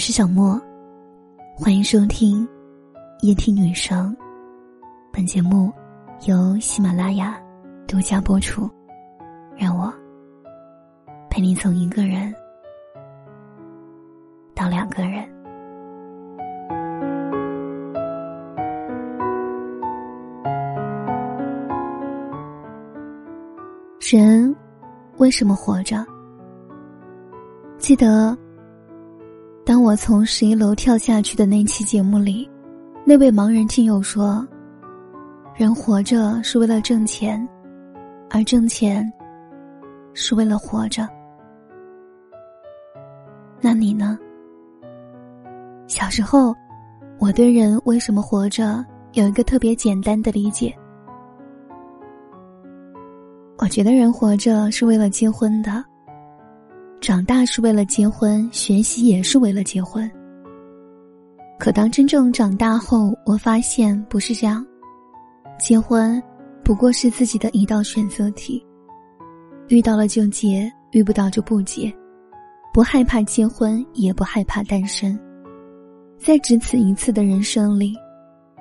我是小莫，欢迎收听夜听女生。本节目由喜马拉雅独家播出。让我陪你从一个人到两个人。人为什么活着？记得，当我从十一楼跳下去的那期节目里，那位盲人听友说：“人活着是为了挣钱，而挣钱是为了活着。”那你呢？小时候，我对人为什么活着有一个特别简单的理解。我觉得人活着是为了结婚的，长大是为了结婚，学习也是为了结婚。可当真正长大后，我发现不是这样，结婚不过是自己的一道选择题，遇到了就结，遇不到就不结，不害怕结婚，也不害怕单身，在只此一次的人生里，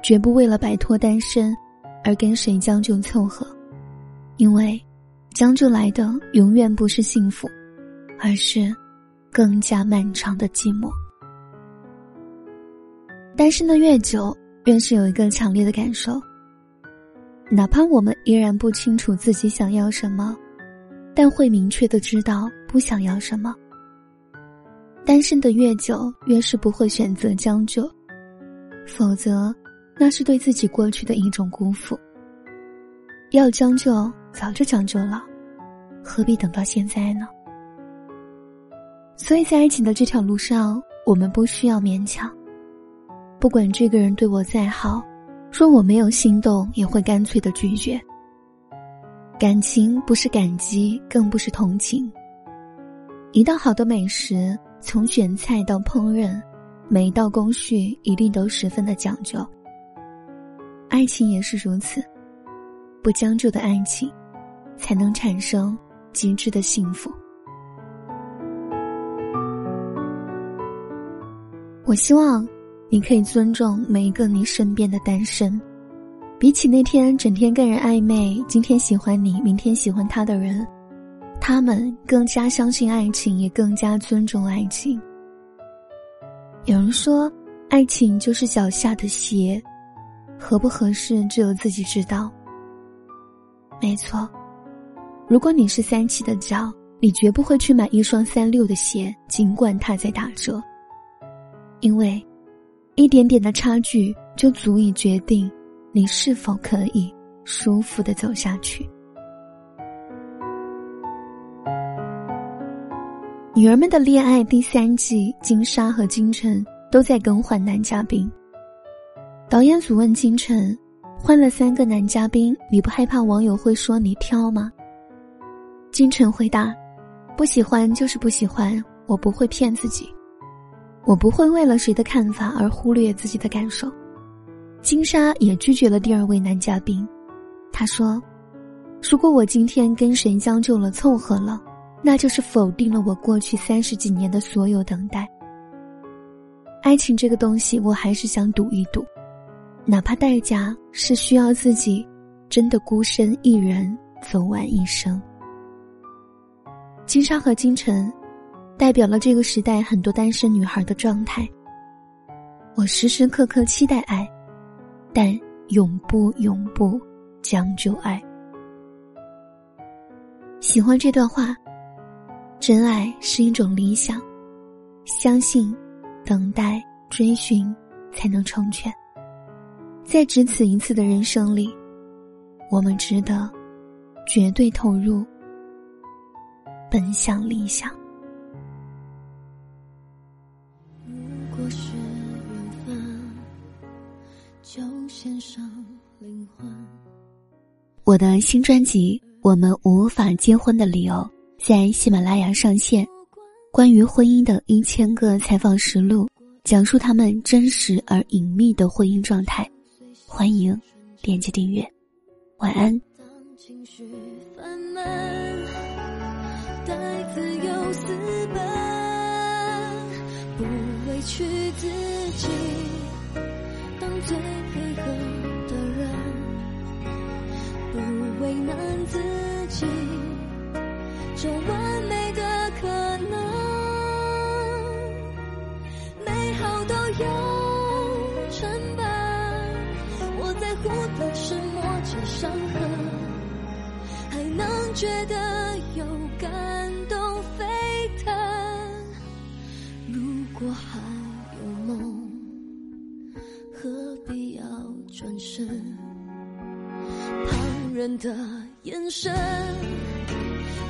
绝不为了摆脱单身而跟谁将就凑合，因为。将就来的永远不是幸福，而是更加漫长的寂寞。单身的越久，越是有一个强烈的感受。哪怕我们依然不清楚自己想要什么，但会明确的知道不想要什么。单身的越久，越是不会选择将就，否则，那是对自己过去的一种辜负。要将就，早就将就了。何必等到现在呢？所以在爱情的这条路上，我们不需要勉强。不管这个人对我再好，说我没有心动，也会干脆的拒绝。感情不是感激，更不是同情。一道好的美食，从选菜到烹饪，每一道工序一定都十分的讲究。爱情也是如此，不将就的爱情，才能产生。极致的幸福。我希望你可以尊重每一个你身边的单身，比起那天整天跟人暧昧，今天喜欢你，明天喜欢他的人，他们更加相信爱情，也更加尊重爱情。有人说，爱情就是脚下的鞋，合不合适只有自己知道。没错。如果你是三七的脚，你绝不会去买一双三六的鞋，尽管它在打折。因为，一点点的差距就足以决定你是否可以舒服的走下去。女儿们的恋爱第三季，金莎和金晨都在更换男嘉宾。导演组问金晨：“换了三个男嘉宾，你不害怕网友会说你挑吗？”金晨回答：“不喜欢就是不喜欢，我不会骗自己，我不会为了谁的看法而忽略自己的感受。”金莎也拒绝了第二位男嘉宾，他说：“如果我今天跟谁将就了、凑合了，那就是否定了我过去三十几年的所有等待。爱情这个东西，我还是想赌一赌，哪怕代价是需要自己真的孤身一人走完一生。”金莎和金晨，代表了这个时代很多单身女孩的状态。我时时刻刻期待爱，但永不永不将就爱。喜欢这段话，真爱是一种理想，相信，等待，追寻，才能成全。在只此一次的人生里，我们值得绝对投入。奔向理想。果是缘分，就献上灵魂。我的新专辑《我们无法结婚的理由》在喜马拉雅上线，关于婚姻的一千个采访实录，讲述他们真实而隐秘的婚姻状态。欢迎点击订阅，晚安。不委屈自己，当最配合的人，不为难自己，这完美的可能，美好都有成本，我在乎的是磨着伤痕，还能觉得有感动果还有梦，何必要转身？旁人的眼神，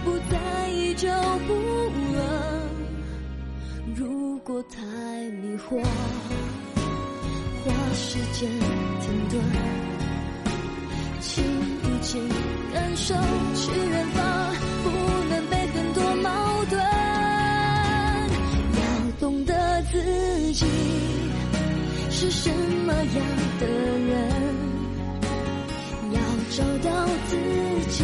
不在意就不冷。如果太迷惑，花时间停顿，请一起感受去远方，不自己是什么样的人，要找到自己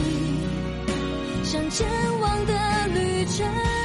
想前往的旅程。